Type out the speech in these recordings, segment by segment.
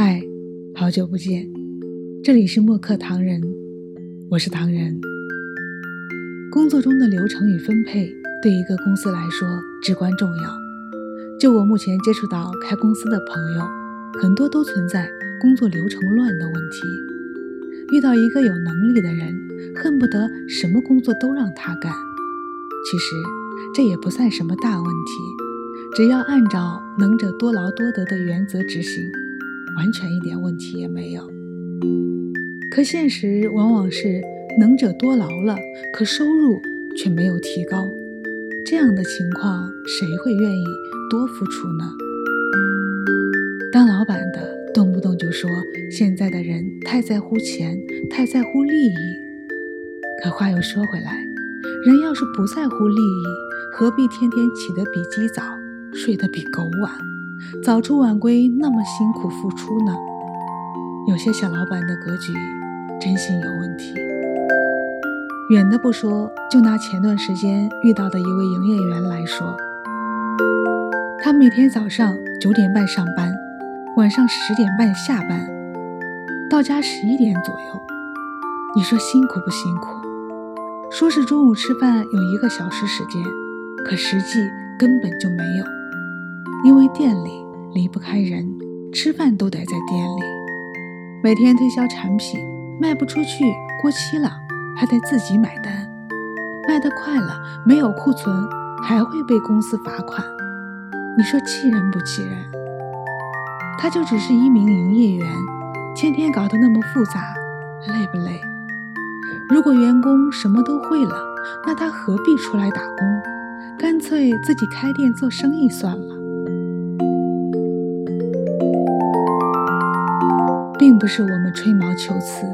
嗨，好久不见，这里是默克唐人，我是唐人。工作中的流程与分配对一个公司来说至关重要。就我目前接触到开公司的朋友，很多都存在工作流程乱的问题。遇到一个有能力的人，恨不得什么工作都让他干。其实这也不算什么大问题，只要按照能者多劳多得的原则执行。完全一点问题也没有，可现实往往是能者多劳了，可收入却没有提高。这样的情况，谁会愿意多付出呢？当老板的动不动就说现在的人太在乎钱，太在乎利益。可话又说回来，人要是不在乎利益，何必天天起得比鸡早，睡得比狗晚？早出晚归，那么辛苦付出呢？有些小老板的格局真心有问题。远的不说，就拿前段时间遇到的一位营业员来说，他每天早上九点半上班，晚上十点半下班，到家十一点左右。你说辛苦不辛苦？说是中午吃饭有一个小时时间，可实际根本就没有。因为店里离不开人，吃饭都得在店里。每天推销产品卖不出去，过期了还得自己买单。卖得快了，没有库存还会被公司罚款。你说气人不气人？他就只是一名营业员，天天搞得那么复杂，累不累？如果员工什么都会了，那他何必出来打工？干脆自己开店做生意算了。并不是我们吹毛求疵，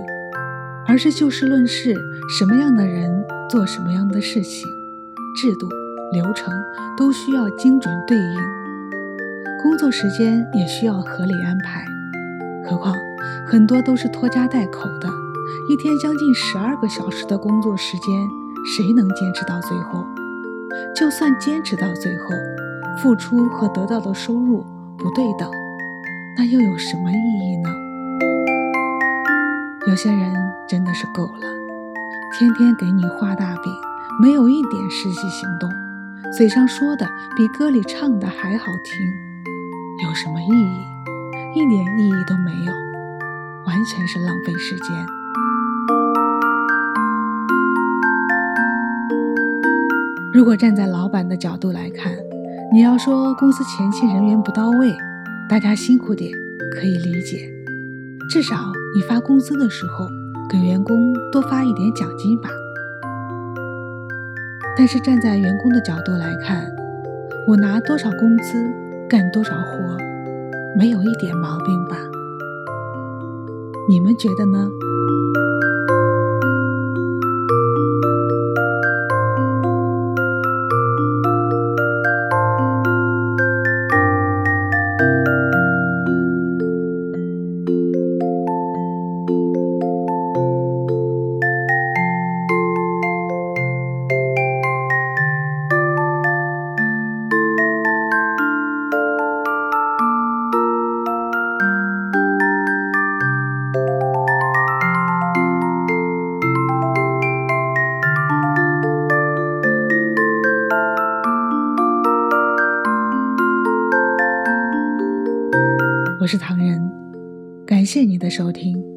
而是就事论事，什么样的人做什么样的事情，制度流程都需要精准对应，工作时间也需要合理安排。何况很多都是拖家带口的，一天将近十二个小时的工作时间，谁能坚持到最后？就算坚持到最后，付出和得到的收入不对等，那又有什么意义呢？有些人真的是够了，天天给你画大饼，没有一点实际行动，嘴上说的比歌里唱的还好听，有什么意义？一点意义都没有，完全是浪费时间。如果站在老板的角度来看，你要说公司前期人员不到位，大家辛苦点可以理解，至少。你发工资的时候，给员工多发一点奖金吧。但是站在员工的角度来看，我拿多少工资干多少活，没有一点毛病吧？你们觉得呢？我是唐人，感谢你的收听。